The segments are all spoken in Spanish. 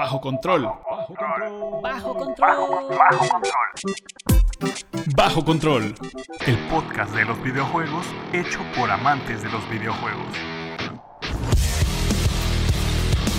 Bajo control. Bajo control. Bajo control. Bajo control. Bajo control. El podcast de los videojuegos hecho por amantes de los videojuegos.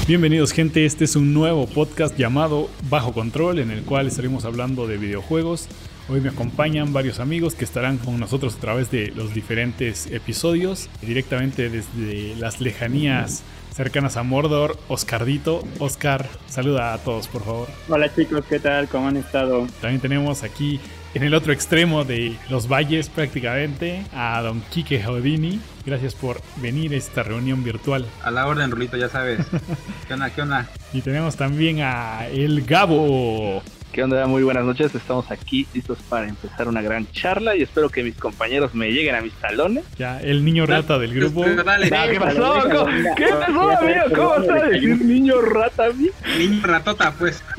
Bienvenidos gente, este es un nuevo podcast llamado Bajo Control en el cual estaremos hablando de videojuegos. Hoy me acompañan varios amigos que estarán con nosotros a través de los diferentes episodios, directamente desde las lejanías cercanas a Mordor, Oscardito. Oscar, saluda a todos por favor. Hola chicos, ¿qué tal? ¿Cómo han estado? También tenemos aquí en el otro extremo de los valles prácticamente a don Quique Jaudini. Gracias por venir a esta reunión virtual. A la orden, Rulito, ya sabes. ¿Qué onda, qué onda? Y tenemos también a el Gabo. ¿Qué onda? Muy buenas noches. Estamos aquí listos para empezar una gran charla y espero que mis compañeros me lleguen a mis talones. Ya, el niño rata del grupo. Dale, Ah, ¿Qué pasó? déjalo, ¿Cómo- venga. ¿Qué pasó, amigo? ¿Cómo está ya, decir niño rata a mí? Niño ratota, pues.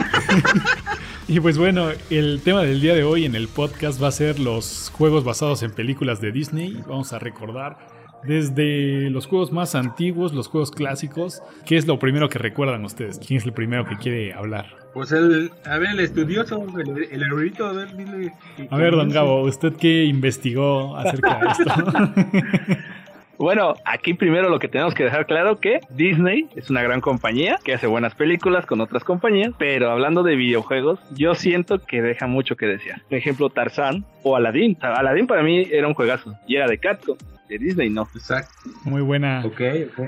Y pues bueno, el tema del día de hoy en el podcast va a ser los juegos basados en películas de Disney. Vamos a recordar desde los juegos más antiguos, los juegos clásicos. ¿Qué es lo primero que recuerdan ustedes? ¿Quién es el primero que quiere hablar? Pues el, a ver, el estudioso, el, el erudito, a ver, dile. A ver, don Gabo, ¿usted qué investigó acerca de esto? Bueno, aquí primero lo que tenemos que dejar claro que Disney es una gran compañía que hace buenas películas con otras compañías, pero hablando de videojuegos, yo siento que deja mucho que desear. Por ejemplo, Tarzán o Aladdin. Aladdin para mí era un juegazo y era de Capcom. De Disney no. Exacto. Muy buena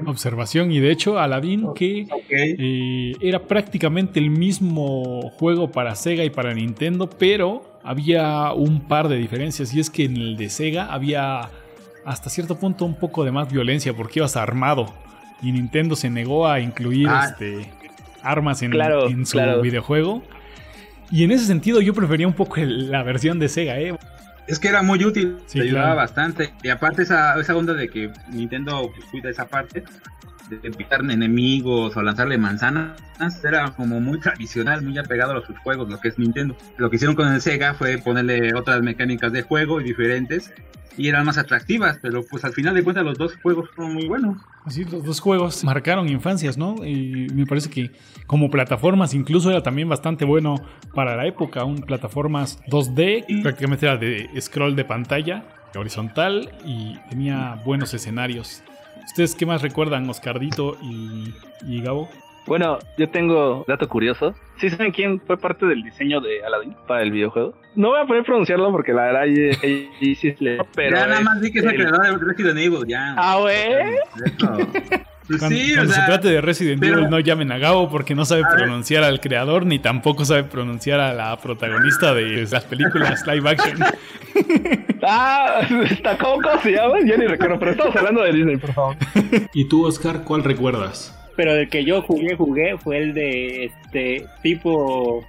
observación. Y de hecho, Aladdin, que Ok. Eh, era prácticamente el mismo juego para Sega y para Nintendo, pero había un par de diferencias y es que en el de Sega había hasta cierto punto un poco de más violencia porque ibas armado y Nintendo se negó a incluir Ah. este, armas en, Claro, en su claro. videojuego. Y en ese sentido yo prefería un poco el- la versión de Sega, ¿eh? Es que era muy útil, Sí, te ayudaba claro. bastante. Y aparte esa, esa onda de que Nintendo pues, cuida esa parte, de evitar enemigos o lanzarle manzanas, era como muy tradicional, muy apegado a sus juegos, lo que es Nintendo. Lo que hicieron con el Sega fue ponerle otras mecánicas de juego y diferentes, y eran más atractivas, pero pues al final de cuentas los dos juegos fueron muy buenos. Así, los dos juegos marcaron infancias, ¿no? Y me parece que como plataformas incluso era también bastante bueno para la época. Un plataformas 2D, que prácticamente era de scroll de pantalla, horizontal y tenía buenos escenarios. ¿Ustedes qué más recuerdan, Oscardito y, y Gabo? Bueno, yo tengo dato curioso. ¿Sí saben quién fue parte del diseño de Aladdin para el videojuego? No voy a poder pronunciarlo porque la verdad sí es pero ya nada más vi que es el el- creador de Resident Evil, ya. Ah, güey. Pues Cuando, sí, o cuando se sea, trate de Resident pero- Evil, no llamen a Gabo porque no sabe pronunciar al creador ni tampoco sabe pronunciar a la protagonista de las películas live action. Ah, está ¿cómo, cómo se llama? Yo ni recuerdo, pero estamos hablando de Disney, por favor. ¿Y tú, Oscar, cuál recuerdas? Pero el que yo jugué, jugué fue el de este tipo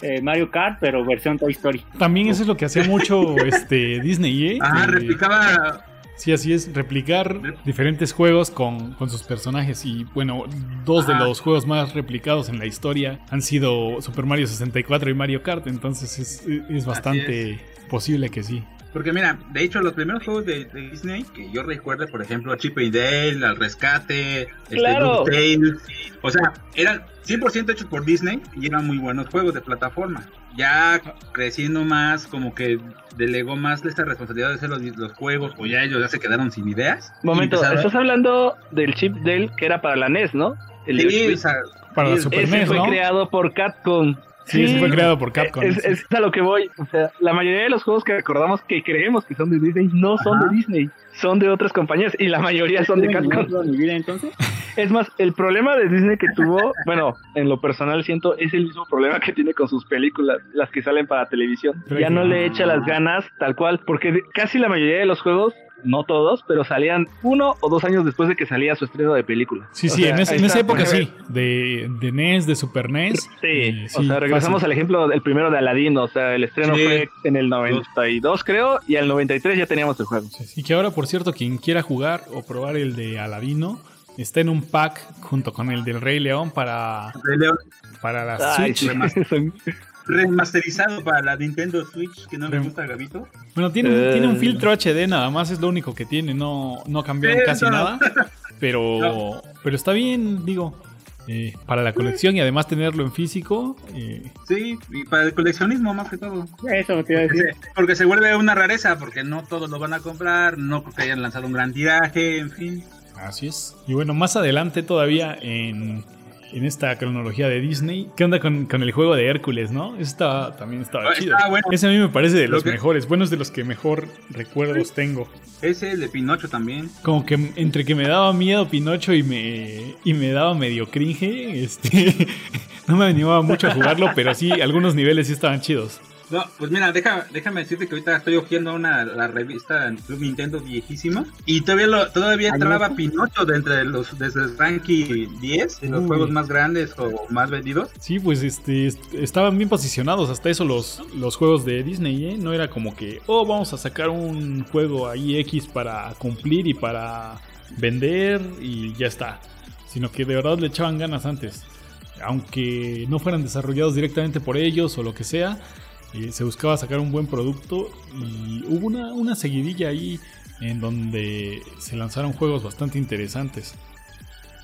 eh, Mario Kart, pero versión Toy Story. También eso es lo que hacía mucho este Disney, ¿eh? Ajá, Eh, replicaba Sí, así es, replicar diferentes juegos con, con sus personajes. Y bueno, dos de los juegos más replicados en la historia han sido Super Mario 64 y Mario Kart. Entonces es, es bastante posible que sí. Porque mira, de hecho los primeros juegos de, de Disney que yo recuerdo, por ejemplo, Chip y Dale, Al Rescate, este, ¡Claro! DuckTales, o sea, eran 100% hechos por Disney y eran muy buenos juegos de plataforma. Ya creciendo más, como que delegó más esta responsabilidad de hacer los, los juegos, o ya ellos ya se quedaron sin ideas. Momento, estás hablando del chip Dell que era para la NES, ¿no? El Sí, Switch. o sea, Para la Super Ese NES, fue ¿no? creado por Capcom. Sí, ese fue creado por Capcom. Es, sí. es a lo que voy. O sea, la mayoría de los juegos que recordamos que creemos que son de Disney no son Ajá. de Disney, son de otras compañías y la mayoría son de ¿Tienen Capcom. entonces? Es más, el problema de Disney que tuvo, bueno, en lo personal siento, es el mismo problema que tiene con sus películas, las que salen para televisión. Pero Ya no le echa las ganas tal cual, porque casi la mayoría de los juegos, no todos, pero salían uno o dos años después de que salía su estreno de película. Sí, O sí, sea, en, ese- ahí en esa época sí. De, de NES, de Super NES. Sí, eh, o sea, regresamos fácil. al ejemplo del primero de Aladdin, o sea, el estreno Sí. fue en el 92 creo, y al 93 ya teníamos el juego. Y que ahora, por cierto, quien quiera jugar o probar el de Aladino, está en un pack junto con el del Rey León para, Rey León para la Ay, Switch. remasterizado para la Nintendo Switch, que no le gusta a Gabito. Bueno, tiene, Eh. tiene un filtro HD nada más, es lo único que tiene, no, no cambiaron casi no. nada. Pero, No. pero está bien, digo. eh, para la colección y además tenerlo en físico. eh, Sí, y para el coleccionismo más que todo. Eso te iba a Porque decir. se, porque se vuelve una rareza, porque no todos lo van a comprar, no porque hayan lanzado un gran tiraje, en fin. Así es. Y bueno, más adelante todavía en, en esta cronología de Disney, ¿qué onda con, con el juego de Hércules, no? Ese estaba, también estaba Ah, chido. bueno. Ese a mí me parece de Lo los que- mejores. Bueno, es de los que mejor recuerdos tengo. Ese, el de Pinocho también. Como que entre que me daba miedo Pinocho y me, y me daba medio cringe, este, no me animaba mucho a jugarlo, pero sí, algunos niveles sí estaban chidos. No, pues mira, deja, déjame decirte que ahorita estoy hojeando una la revista en Club Nintendo viejísima y todavía lo, todavía entraba no. Pinocho de entre los desde el ranking 10 de los Uy. juegos más grandes o más vendidos. Sí, pues este est- estaban bien posicionados hasta eso los, los juegos de Disney, ¿eh? No era como que, oh, vamos a sacar un juego ahí X para cumplir y para vender y ya está. Sino que de verdad le echaban ganas antes. Aunque no fueran desarrollados directamente por ellos o lo que sea, eh, se buscaba sacar un buen producto y hubo una, una seguidilla ahí en donde se lanzaron juegos bastante interesantes.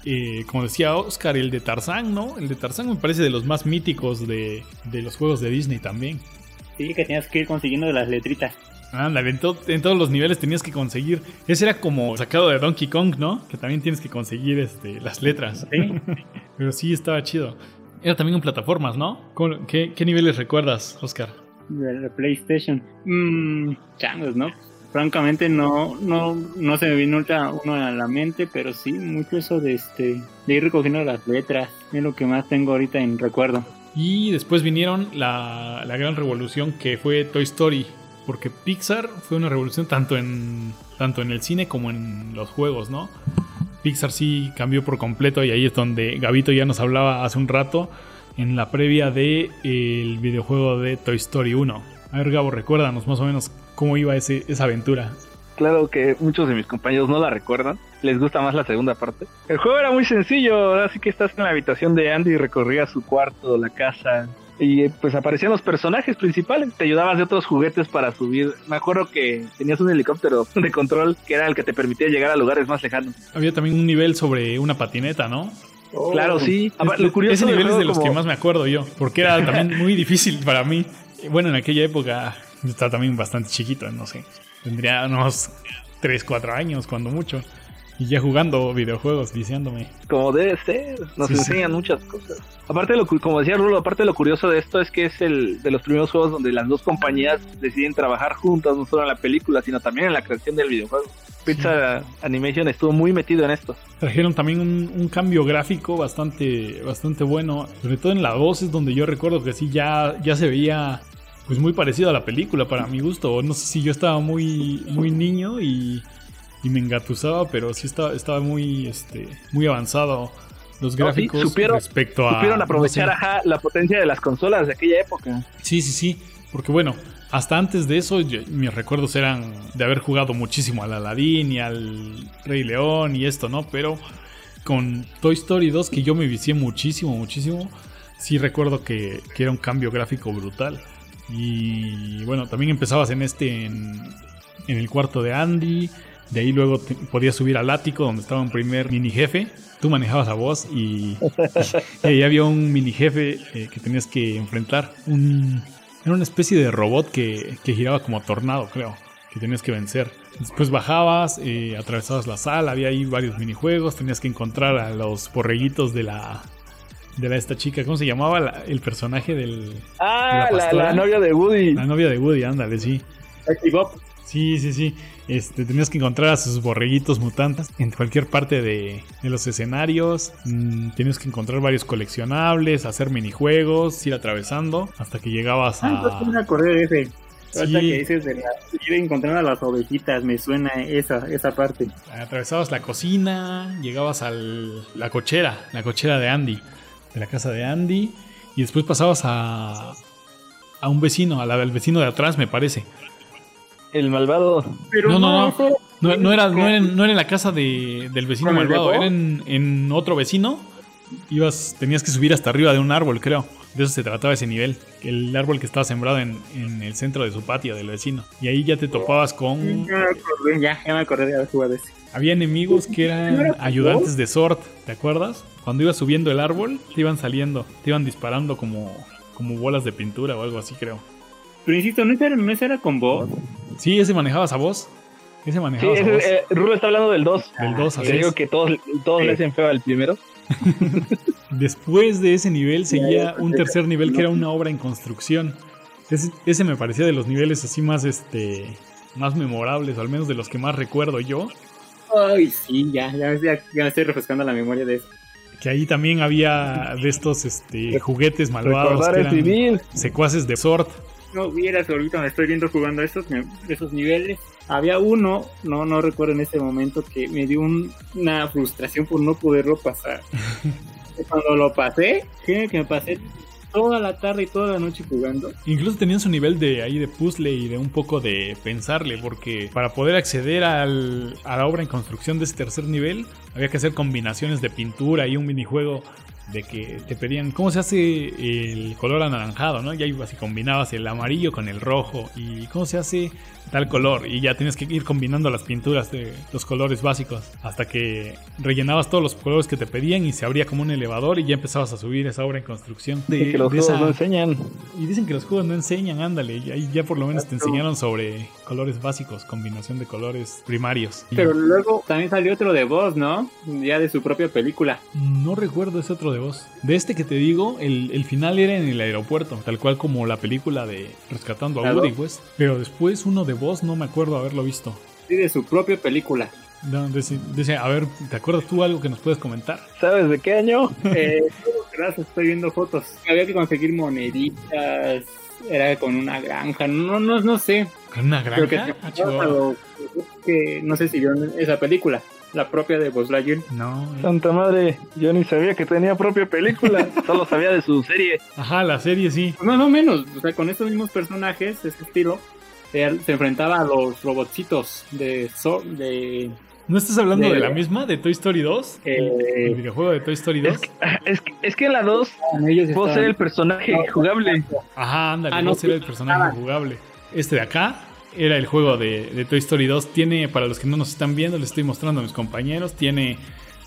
Eh, como decía Oscar, el de Tarzán, ¿no? El de Tarzán me parece de los más míticos de, de los juegos de Disney también. Sí, que tenías que ir consiguiendo de las letritas. Ándale, en, to- en todos los niveles tenías que conseguir. Ese era como sacado de Donkey Kong, ¿no? Que también tienes que conseguir este, las letras. Sí. Pero sí, estaba chido. Era también en plataformas, ¿no? ¿Cómo- ¿Qué, qué niveles recuerdas, Oscar? De la PlayStation. Mmm, changos, ¿no? Francamente no, no, no se me vino ahorita uno a la mente, pero sí, mucho eso de este, de ir recogiendo las letras, es lo que más tengo ahorita en recuerdo. Y después vinieron la, la gran revolución que fue Toy Story. Porque Pixar fue una revolución tanto en, tanto en el cine como en los juegos, ¿no? Pixar sí cambió por completo y ahí es donde Gabito ya nos hablaba hace un rato en la previa del el videojuego de Toy Story 1. A ver, Gabo, recuérdanos más o menos cómo iba ese, esa aventura. Claro que muchos de mis compañeros no la recuerdan. Les gusta más la segunda parte. El juego era muy sencillo. Así que estás en la habitación de Andy y recorrías su cuarto, la casa. Y eh, pues aparecían los personajes principales. Te ayudabas de otros juguetes para subir. Me acuerdo que tenías un helicóptero de control que era el que te permitía llegar a lugares más lejanos. Había también un nivel sobre una patineta, ¿no? Claro, sí. Lo curioso ese nivel es de los como- que más me acuerdo yo, porque era también muy difícil para mí. Bueno, en aquella época yo estaba también bastante chiquito, no sé. Tendría unos 3, 4 años, cuando mucho. Y ya jugando videojuegos, viciándome. como debe ser. Nos Sí, sí. enseñan muchas cosas. Aparte, de lo, como decía Rulo, aparte de lo curioso de esto es que es el de los primeros juegos donde las dos compañías deciden trabajar juntas, no solo en la película, sino también en la creación del videojuego. Pizza Animation estuvo muy metido en esto. Trajeron también un, un cambio gráfico bastante, bastante bueno. Sobre todo en la 2 es donde yo recuerdo que sí ya, ya se veía pues muy parecido a la película para mi gusto. No sé si yo estaba muy, muy niño y, y me engatusaba, pero sí estaba, estaba muy, este, muy avanzado los No, sí, gráficos supieron- respecto a... Supieron aprovechar no sé. ajá, la potencia de las consolas de aquella época. Sí, sí, sí. Porque bueno, hasta antes de eso, yo- mis recuerdos eran de haber jugado muchísimo al Aladdin y al Rey León y esto, ¿no? Pero con Toy Story 2, que yo me vicié muchísimo, muchísimo, sí recuerdo que, que era un cambio gráfico brutal. Y bueno, también empezabas en este, en, en el cuarto de Andy. De ahí luego te- podías subir al ático donde estaba un primer mini jefe. Tú manejabas a vos y, y ahí había un mini jefe eh, que tenías que enfrentar. Un, era una especie de robot que, que giraba como tornado, creo, que tenías que vencer. Después bajabas, eh, atravesabas la sala, había ahí varios minijuegos, tenías que encontrar a los borreguitos de la de la esta chica, ¿cómo se llamaba la- el personaje del Ah, ¿La la, novia de Woody. la novia de Woody? Ándale, sí. Sí, sí, sí. Este, tenías que encontrar a sus borreguitos mutantes en cualquier parte de, de los escenarios. Mm, tenías que encontrar varios coleccionables, hacer minijuegos, ir atravesando hasta que llegabas Ah, entonces sí a... me acordé de ese. Sí. que dices de la, ir encontrando a las ovejitas, me suena esa, esa parte. Atravesabas la cocina, llegabas a la cochera, la cochera de Andy, de la casa de Andy, y después pasabas a, a un vecino, a la- al vecino de atrás, me parece. El malvado. Pero No, no, no. No, no era, no, era, en- no era en la casa de- del vecino ¿Con el malvado, era en, en otro vecino. Ibas, tenías que subir hasta arriba de un árbol, creo. De eso se trataba ese nivel. El árbol que estaba sembrado en, en el centro de su patio del vecino. Y ahí ya te topabas con... Ya me acordé, ya, ya me acordé de haber jugado ese. Había enemigos que eran ayudantes de Sword, ¿te acuerdas? Cuando ibas subiendo el árbol, te iban saliendo, te iban disparando como, como bolas de pintura o algo así, creo. Pero insisto, ¿no era, no era con vos? Sí, ese manejabas a vos. Ese Sí, manejabas a vos. ese, eh, Rulo está hablando del 2. Del 2, así Te digo que todos, todos le hacen feo al primero. Después de ese nivel seguía un tercer nivel que era una obra en construcción. Ese, ese me parecía de los niveles así más este más memorables, o al menos de los que más recuerdo yo. Ay, sí, ya, ya, ya, ya me estoy refrescando la memoria de eso. Que ahí también había de estos este, juguetes malvados Recordar que eran secuaces de Sword. No vieras, ahorita me estoy viendo jugando esos, esos niveles. Había uno, no, no recuerdo en este momento, que me dio un- una frustración por no poderlo pasar. Cuando lo pasé, que me pasé toda la tarde y toda la noche jugando. Incluso tenían su nivel de ahí de puzzle y de un poco de pensarle, porque para poder acceder al- a la obra en construcción de ese tercer nivel, había que hacer combinaciones de pintura y un minijuego de que te pedían cómo se hace el color anaranjado, ¿no? Ya ibas y combinabas el amarillo con el rojo y cómo se hace tal color y ya tienes que ir combinando las pinturas de los colores básicos hasta que rellenabas todos los colores que te pedían y se abría como un elevador y ya empezabas a subir esa obra en construcción. De- que los de juegos esa- no enseñan. y dicen que los juegos no enseñan, ándale. Y ahí ya por lo menos te enseñaron sobre colores básicos, combinación de colores primarios. Y Pero luego también salió otro de voz, ¿no? Ya de su propia película. no recuerdo ese otro de voz. De este que te digo, el, el final era en el aeropuerto, tal cual como la película de Rescatando a ¿La Woody? West. Pero después uno de voz no me acuerdo haberlo visto. Sí, de su propia película. No, ese- a ver, ¿te acuerdas tú algo que nos puedes comentar? ¿Sabes de qué año? Eh, gracias, estoy viendo fotos. Había que conseguir moneditas. Era con una granja. No, no, no sé. ¿Con una que granja? te- Ah, chihuahua. pero que no sé si vieron esa película. La propia de Buzz Lightyear. No. eh. Santa madre, yo ni sabía que tenía propia película. Solo sabía de su serie. Ajá, la serie sí. Pues Más o menos. O sea, con estos mismos personajes, ese estilo. Se, se enfrentaba a los robotcitos de, So- de ¿No estás hablando de, De- la misma, de Toy Story 2? El, Eh, el videojuego de Toy Story 2. Es que, es, que, es que en la 2 ellos vos estaban- ser el personaje No, jugable. Ajá, ándale, Ah, no no, será sí. el personaje Ah. jugable. Este de acá era el juego de, de Toy Story 2. Tiene, para los que no nos están viendo, les estoy mostrando a mis compañeros, tiene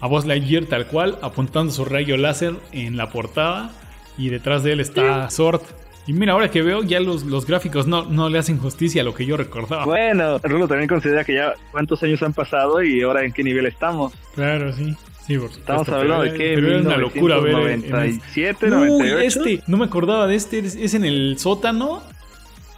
a Buzz Lightyear tal cual, apuntando su rayo láser en la portada. Y detrás de él está Sword. Y mira, ahora que veo, ya los, los gráficos no, no le hacen justicia a lo que yo recordaba. Bueno, Rulo también considera que ya cuántos años han pasado y ahora en qué nivel estamos. Claro, sí. Sí, por supuesto. Estamos hablando de que pero era una locura ver. en- en- 97, Uy, 98. este, no me acordaba de este, es, es en el sótano.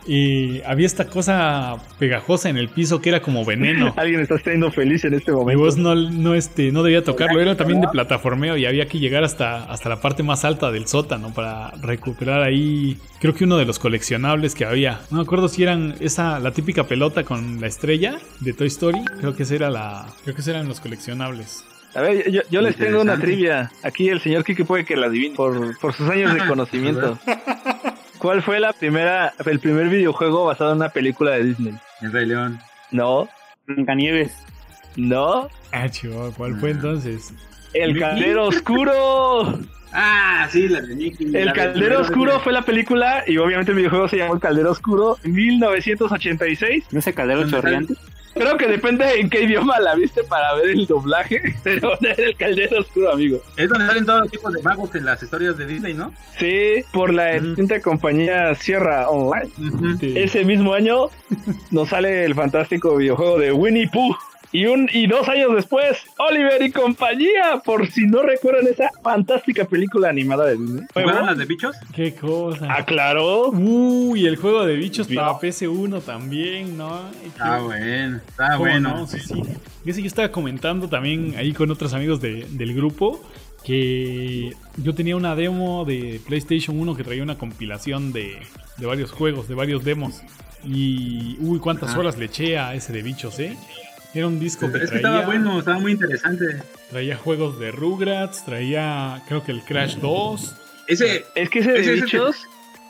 Y había esta cosa pegajosa en el piso que era como veneno. Alguien está estando feliz en este momento. voz no, no, este, no debía tocarlo, era también de plataformeo y había que llegar hasta, hasta la parte más alta del sótano para recuperar ahí, creo que uno de los coleccionables que había. No me acuerdo si eran esa, la típica pelota con la estrella de Toy Story, creo que esa era la, creo que eran los coleccionables. A ver, yo, yo les tengo una trivia. Aquí el señor Kiki puede que la adivine por, por sus años de conocimiento. ¿Cuál fue la primera, el primer videojuego basado en una película de Disney? El Rey León. No, Blancanieves. no. Ah, chihuahua, ¿cuál fue entonces? El. Caldero Oscuro. Ah, sí, la de Mickey. El la Caldero Oscuro fue la película y obviamente el videojuego se llamó El Caldero Oscuro en 1986. ¿No se caldero ¿Dónde chorreante? Creo que depende en qué idioma la viste para ver el doblaje, pero era el Caldero Oscuro, amigo. Es donde salen todos los tipos de magos en las historias de Disney, ¿no? Sí, por la Ujú. extinta compañía Sierra Online. Ese mismo año nos sale el fantástico videojuego de Winnie Pooh. Y, un, y dos años después, Oliver y compañía, por si no recuerdan esa fantástica película animada de Disney. ¿Jugaron las de bichos? ¿Qué cosa? Ah, claro. Uy, el juego de bichos para PS1 también, ¿no? Ah, bueno. Está ¿Cómo bueno. no? Sí, sí. Ese yo estaba comentando también ahí con otros amigos de- del grupo que yo tenía una demo de PlayStation 1 que traía una compilación de, de varios juegos, de varios demos. Y uy, cuántas Ajá. horas le eché a ese de bichos, ¿eh? Era un disco que Es que traía, estaba bueno, estaba muy interesante. traía juegos de Rugrats, traía creo que el Crash 2. Ese, Es que ese de Ese bichos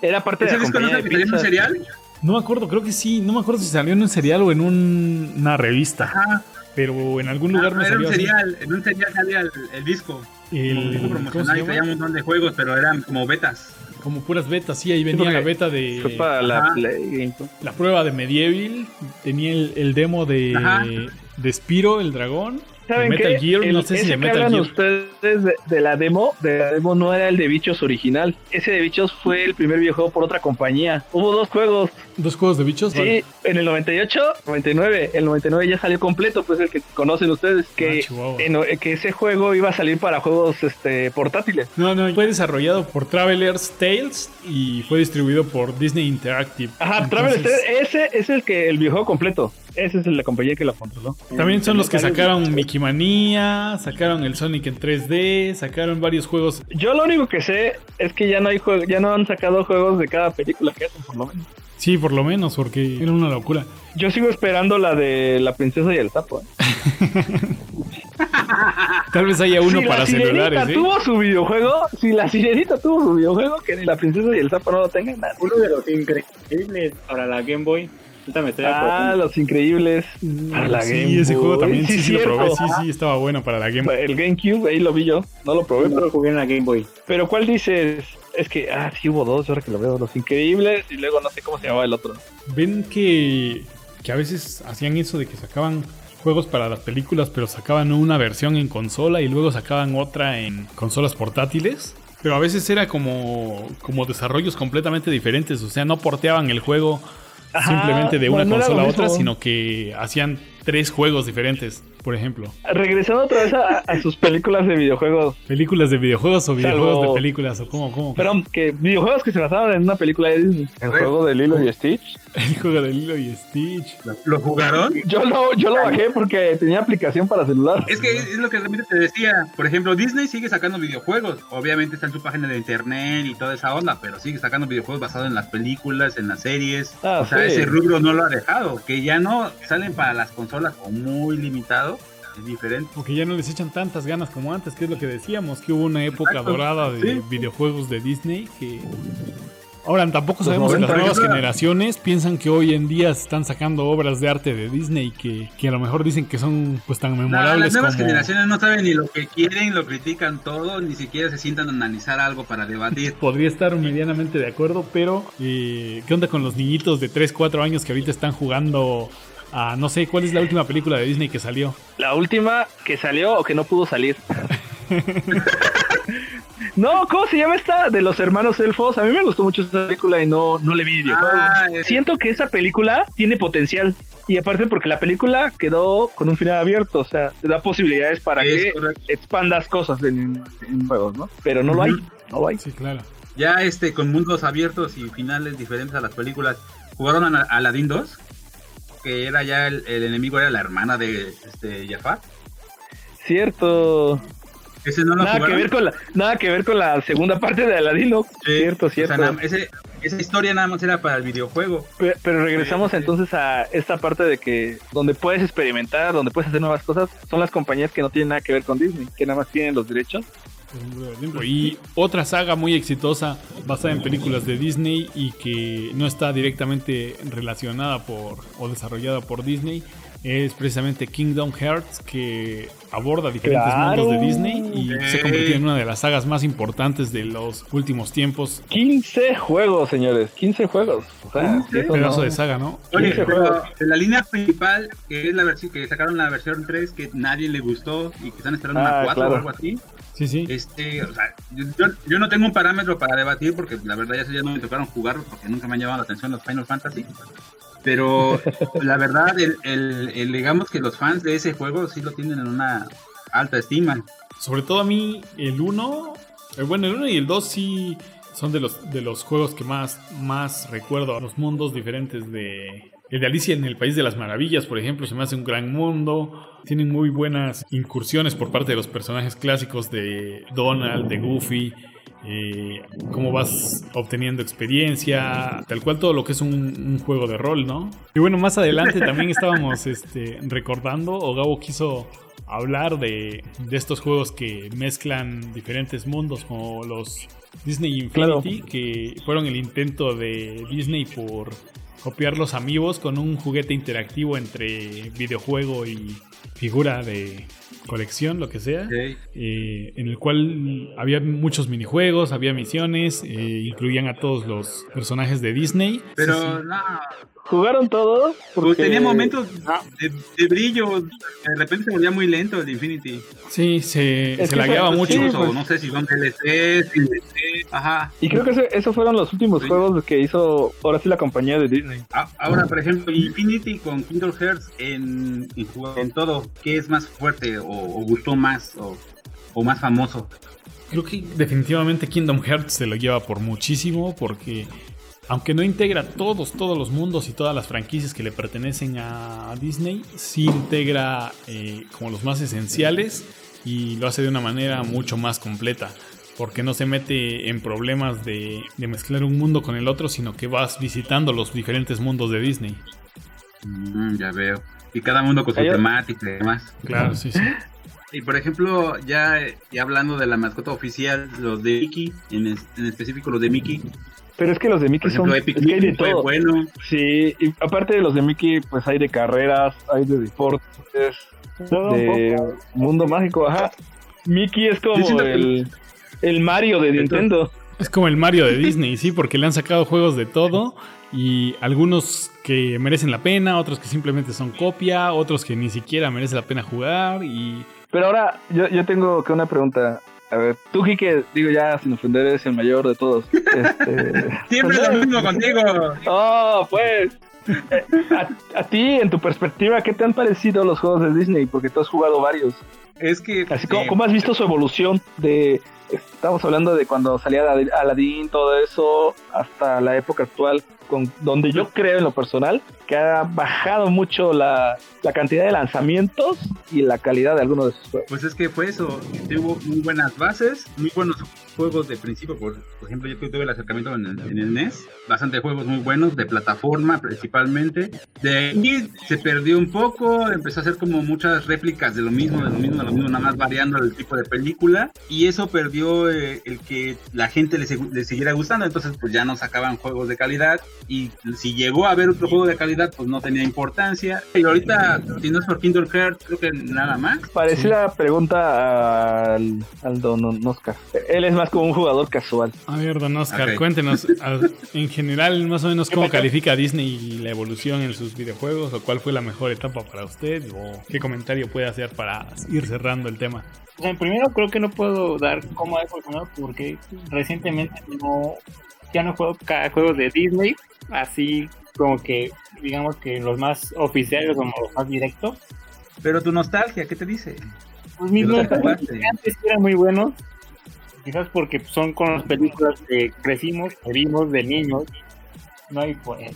era parte de ese la disco no de que un serial. No me acuerdo, creo que sí, no me acuerdo si salió en un serial o en un- una revista, Ajá. pero en algún lugar Ah, me era un salió así. serial. En un serial salía el, el disco. El, Un disco ¿Cómo se promocional y traía un montón de juegos, pero eran como betas. ¿Cómo como puras betas, sí, ahí venía la beta de Fue para la. Play. La prueba de Medieval, tenía el, el demo de, Ajá. de Spiro, el dragón, ¿Saben Metal qué? Gear, El- no sé si de Metal Gear. ustedes de, de la demo, de la demo no era el de Bichos original. Ese de Bichos fue el primer videojuego por otra compañía. Hubo dos juegos, Dos juegos de bichos. sí, vale. en el 98, 99. El 99 ya salió completo, pues el que conocen ustedes, que, Ah, en- que ese juego iba a salir para juegos este, portátiles. No, no, fue desarrollado por Traveler's Tales y fue distribuido por Disney Interactive. Ajá, Entonces, Travel, ese es el que el videojuego completo. Ese es la compañía que lo controló. También son los que sacaron Mickey Manía, sacaron el Sonic en 3D, sacaron varios juegos. Yo lo único que sé es que ya no hay juego, ya no han sacado juegos de cada película que hacen, por lo menos. Sí, por lo menos, porque era una locura. Yo sigo esperando la de la princesa y el sapo. ¿eh? Tal vez haya uno si para la sirenita celulares, ¿eh? tuvo su videojuego, si la sirenita tuvo su videojuego, que ni la princesa y el sapo no lo tengan. Uno de los increíbles para la Game Boy. Ahorita me estoy Ah, los increíbles para la sí, Game ese juego también sí, sí lo probé. Sí, sí, estaba bueno para la Game Boy. El GameCube, ahí lo vi yo, no lo probé, no pero, lo jugué en la Game Boy. pero ¿cuál dices? Es que, ah, sí hubo dos, ahora que lo veo, los increíbles, y luego no sé cómo se llamaba el otro. Ven que, que a veces hacían eso de que sacaban juegos para las películas, pero sacaban una versión en consola y luego sacaban otra en consolas portátiles. Pero a veces era como, como desarrollos completamente diferentes, o sea, no porteaban el juego Ajá, simplemente de una consola a otra, sino que hacían tres juegos diferentes, por ejemplo. Regresando otra vez a, a sus películas de videojuegos, ¿Películas de videojuegos o videojuegos Salvo- de películas? ¿O cómo? cómo? Perdón, que videojuegos que se basaban en una película de Disney. El juego de Lilo y Stitch. El juego de Lilo y Stitch. ¿Lo jugaron? Yo lo, yo lo bajé porque tenía aplicación para celular. Es que es lo que realmente te decía. Por ejemplo, Disney sigue sacando videojuegos. Obviamente está en su página de internet y toda esa onda, pero sigue sacando videojuegos basados en las películas, en las series. Ah, o sea, sí. ese rubro no lo ha dejado. Que ya no salen para las consolas o muy limitado, es diferente. Porque ya no les echan tantas ganas como antes, que es lo que decíamos, que hubo una época Exacto, dorada de sí. videojuegos de Disney que... Ahora, tampoco sabemos si las 90, nuevas generaciones piensan que hoy en día están sacando obras de arte de Disney que, que a lo mejor dicen que son pues tan No, memorables las nuevas como... generaciones no saben ni lo que quieren, lo critican todo, ni siquiera se sientan a analizar algo para debatir. Podría estar medianamente de acuerdo, pero eh, ¿qué onda con los niñitos de 3, 4 años que ahorita están jugando a no sé cuál es la última película de Disney que salió? La última que salió o que no pudo salir. no, ¿cómo se llama esta? De los hermanos elfos. A mí me gustó mucho esa película y no, no le vi. Ah, es- Siento que esa película tiene potencial. Y aparte porque la película quedó con un final abierto. O sea, te da posibilidades para Es que correcto. expandas cosas en, en juegos, ¿no? Pero no lo hay. No lo hay. Sí, claro. Ya este, con mundos abiertos y finales diferentes a las películas, jugaron a Aladdin 2, que era ya el, el enemigo, era la hermana de este, Jafar. Cierto. Ese no lo Nada que ver con la, nada que ver con la segunda parte de Aladino. Sí, Cierto, o sea, cierto. nada- ese- esa historia nada más era para el videojuego. Pe- Pero regresamos entonces a esta parte de que donde puedes experimentar, donde puedes hacer nuevas cosas, son las compañías que no tienen nada que ver con Disney, que nada más tienen los derechos. Y otra saga muy exitosa basada en películas de Disney y que no está directamente relacionada por o desarrollada por Disney es precisamente Kingdom Hearts que aborda diferentes Claro. mundos de Disney y se ha convertido en una de las sagas más importantes de los últimos tiempos. 15 juegos, señores, 15 juegos. O sea, Sí, eso Pedazo no- de saga, ¿no? Oye, ese pero juego. de la línea principal, que es la versión que sacaron la versión 3, que nadie le gustó y que están esperando Ah, una 4 claro. o algo así. Sí, sí. Este, o sea, yo, yo- no tengo un parámetro para debatir porque la verdad ya, ya no me tocaron jugarlos porque nunca me han llamado la atención los Final Fantasy. Pero la verdad, el, el- el- digamos que los fans de ese juego sí lo tienen en una alta estima. Sobre todo a mí, el 1, el, bueno, el 1 y el 2 sí son de los, de los juegos que más, más recuerdo. Los mundos diferentes de... El de Alicia en el País de las Maravillas, por ejemplo, se me hace un gran mundo. Tienen muy buenas incursiones por parte de los personajes clásicos de Donald, de Goofy. eh, cómo vas obteniendo experiencia, tal cual todo lo que es un, un juego de rol, ¿no? Y bueno, más adelante también estábamos este, recordando, o Gabo quiso hablar de, de estos juegos que mezclan diferentes mundos, como los Disney Infinity, que fueron el intento de Disney por copiar los amigos con un juguete interactivo entre videojuego y figura de colección, lo que sea, eh, en el cual había muchos minijuegos, había misiones, eh, incluían a todos los personajes de Disney. Pero Sí, sí. no, ¿Jugaron todo? pues Porque- tenía momentos Ah. de, de brillo, de repente se volvía muy lento el Infinity. Sí, se, Es se lagueaba mucho. sí, pues. no sé si son DLCs, DLC, ajá. Y creo que ese- esos fueron los últimos Sí. juegos que hizo ahora sí la compañía de Disney. Ahora, por ejemplo, Infinity con Kingdom Hearts en, en, en todo, ¿qué es más fuerte o, o gustó más o, o más famoso? Creo que definitivamente Kingdom Hearts se lo lleva por muchísimo porque aunque no integra todos, todos los mundos y todas las franquicias que le pertenecen a Disney, sí integra eh, como los más esenciales y lo hace de una manera mucho más completa. Porque no se mete en problemas de, de mezclar un mundo con el otro, sino que vas visitando los diferentes mundos de Disney. Mm, ya veo. Y cada mundo con su temática y demás. Claro, sí, sí. Y por ejemplo, ya, ya hablando de la mascota oficial, los de Mickey, en, es- en específico los de Mickey, Pero es que los de Mickey ejemplo, son. Epic es que hay de Mickey fue todo. bueno. Sí, y aparte de los de Mickey, pues hay de carreras, hay de deportes, de poco. mundo mágico, ajá. Mickey es como el, el Mario de Nintendo. Es como el Mario de Disney, sí, porque le han sacado juegos de todo y algunos que merecen la pena, otros que simplemente son copia, otros que ni siquiera merece la pena jugar y Pero ahora, yo, yo tengo que una pregunta. A ver, tú, Kike, digo ya sin ofender, eres el mayor de todos. Este... Siempre lo mismo contigo. Oh, pues. eh, A, a ti, en tu perspectiva, ¿qué te han parecido los juegos de Disney? Porque tú has jugado varios. Es que. Así como, eh, ¿cómo has visto su evolución de... Estamos hablando de cuando salía Alad- Aladdin, todo eso, hasta la época actual, con, donde yo creo en lo personal que ha bajado mucho la, la cantidad de lanzamientos y la calidad de algunos de sus juegos. Pues es que fue eso, tuvo muy buenas bases, muy buenos juegos de principio, por, por ejemplo yo tuve el acercamiento en el, en el NES, bastante juegos muy buenos, de plataforma principalmente, de ahí se perdió un poco, empezó a hacer como muchas réplicas de lo mismo, de lo mismo, de lo mismo, nada más variando el tipo de película, y eso perdió eh, el que la gente le, le siguiera gustando, entonces pues ya no sacaban juegos de calidad, y si llegó a haber otro juego de calidad, pues no tenía importancia, y ahorita, si no es por Kingdom Hearts, creo que nada más. Parecida pregunta al, al don Oscar. Él es más como un jugador casual. A ver, don Oscar, cuéntenos a- en general más o menos cómo califica Disney y la evolución en sus videojuegos o cuál fue la mejor etapa para usted o qué comentario puede hacer para ir cerrando el tema. O sea, primero creo que no puedo dar cómo ha evolucionado porque recientemente no ya no juego cada juego de Disney así como que digamos que los más oficiales como los más directos Pero tu nostalgia, ¿qué te dice? pues mis antes eran muy buenos quizás porque son con las películas que crecimos que vimos de niños no hay pues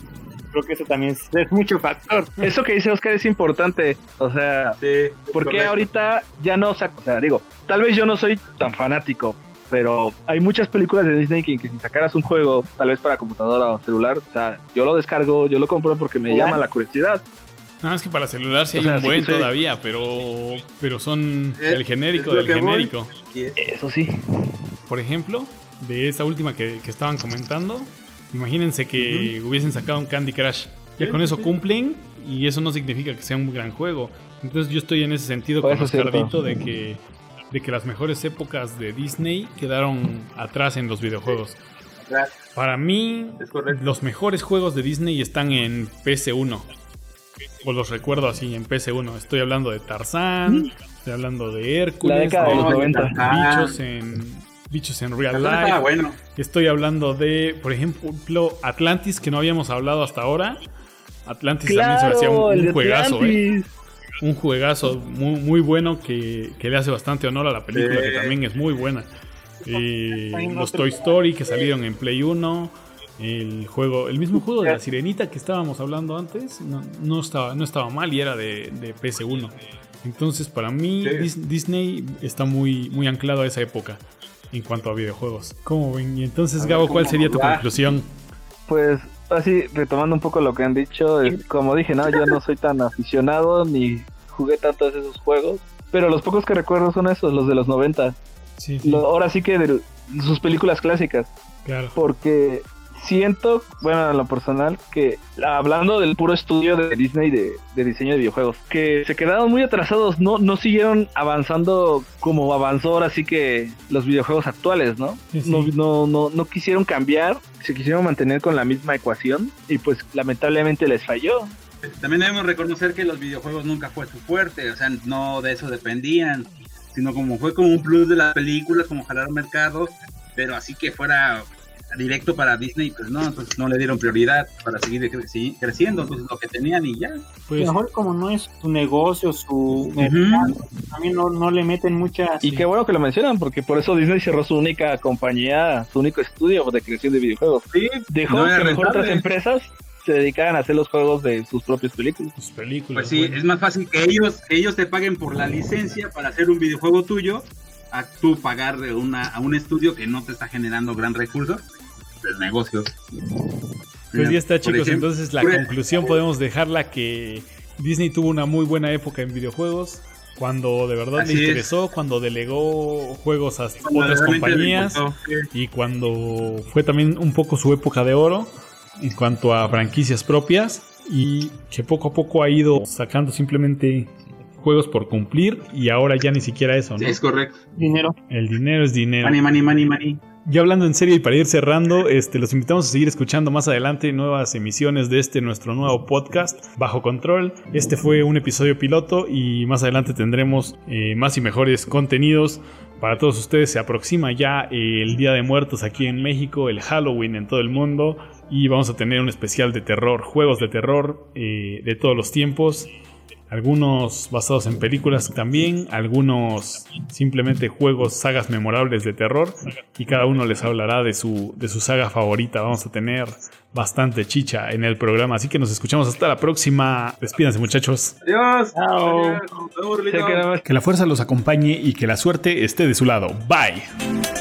creo que eso también es, es mucho factor Eso que dice Oscar es importante. O sea, Sí, ¿por qué correcto. ahorita ya no saco? O sea, digo, tal vez yo no soy tan fanático, pero hay muchas películas de Disney que, que si sacaras un juego, tal vez para computadora o celular, o sea, yo lo descargo, yo lo compro porque me llama la curiosidad. Nada más que para celular sí O hay sea, un buen todavía, pero pero son Eh, el genérico es del voy. genérico. Es- Eso sí. Por ejemplo, de esa última que, que estaban comentando, imagínense que hubiesen sacado un Candy Crush. Ya con eso cumplen y eso no significa que sea un gran juego. Entonces yo estoy en ese sentido con. Oscardito de que, de que las mejores épocas de Disney quedaron atrás en los videojuegos. Para mí, los mejores juegos de Disney están en PS1. O los recuerdo así, en PS1. Estoy hablando de Tarzán, estoy hablando de Hércules, La década de los de 90. Bichos en bichos en real Tarzán life. bueno. Estoy hablando de, por ejemplo, Atlantis, que no habíamos hablado hasta ahora. Atlantis también se me hacía un, juegazo, ¿eh? Un juegazo muy, muy bueno que, que le hace bastante honor a la película, Sí. que también es muy buena. Eh, los Toy Story que salieron en Play 1. El juego, el mismo juego de la sirenita que estábamos hablando antes, no, no estaba, no estaba mal y era de, de PS1. Entonces, para mí, Sí. Disney está muy, muy anclado a esa época en cuanto a videojuegos. ¿Cómo ven? Y entonces, Gabo, ¿cuál sería tu conclusión? Pues así, retomando un poco lo que han dicho, es- como dije, no, yo no soy tan aficionado ni jugué tanto a esos juegos, pero los pocos que recuerdo son esos, los de los 90. Sí, sí, Lo- ahora sí que de sus películas clásicas, claro. porque siento, bueno, en lo personal, que hablando del puro estudio de Disney de, de diseño de videojuegos, que se quedaron muy atrasados, no, no siguieron avanzando como avanzó ahora sí que los videojuegos actuales, ¿no? Sí, sí. No, no, no, no quisieron cambiar, se quisieron mantener con la misma ecuación y pues lamentablemente les falló. También debemos reconocer que los videojuegos nunca fue su fuerte, o sea, no de eso dependían, sino como fue como un plus de las películas, como jalar mercado, pero así que fuera directo para Disney, pues no, entonces no le dieron prioridad para seguir cre- creciendo, entonces lo que tenían y ya. A Pues, lo mejor como no es su negocio, su mercado, también no, no le meten mucha... Y qué bueno que lo mencionan, porque por eso Disney cerró su única compañía, su único estudio de creación de videojuegos. Sí, Dejó no que mejor rentable. otras empresas se dedicaran a hacer los juegos de sus propias películas. sus películas. Pues sí, bueno. es más fácil que ellos, que ellos te paguen por la licencia para hacer un videojuego tuyo, a tú pagar de una, a un estudio que no te está generando gran recurso del negocio. Pues ya está, chicos. ejemplo, Entonces, la conclusión podemos dejarla que Disney tuvo una muy buena época en videojuegos. Cuando de verdad Así le es. interesó, cuando delegó juegos a cuando otras compañías importó, sí. y cuando fue también un poco su época de oro en cuanto a franquicias propias y que poco a poco ha ido sacando simplemente juegos por cumplir y ahora ya ni siquiera eso, Sí, ¿no? es correcto. dinero. El dinero es dinero. Money, money, money, money. Ya hablando en serio y para ir cerrando, este, los invitamos a seguir escuchando más adelante nuevas emisiones de este nuestro nuevo podcast Bajo Control. Este fue un episodio piloto y más adelante tendremos eh, más y mejores contenidos para todos ustedes. Se aproxima ya eh, el Día de Muertos aquí en México, el Halloween en todo el mundo y vamos a tener un especial de terror, juegos de terror eh, de todos los tiempos. Algunos basados en películas también, algunos simplemente juegos, sagas memorables de terror y cada uno les hablará de su, de su saga favorita. Vamos a tener bastante chicha en el programa, así que nos escuchamos hasta la próxima. Despídanse muchachos. Adiós. Chao. Adiós. Más Que la fuerza los acompañe y que la suerte esté de su lado. Bye.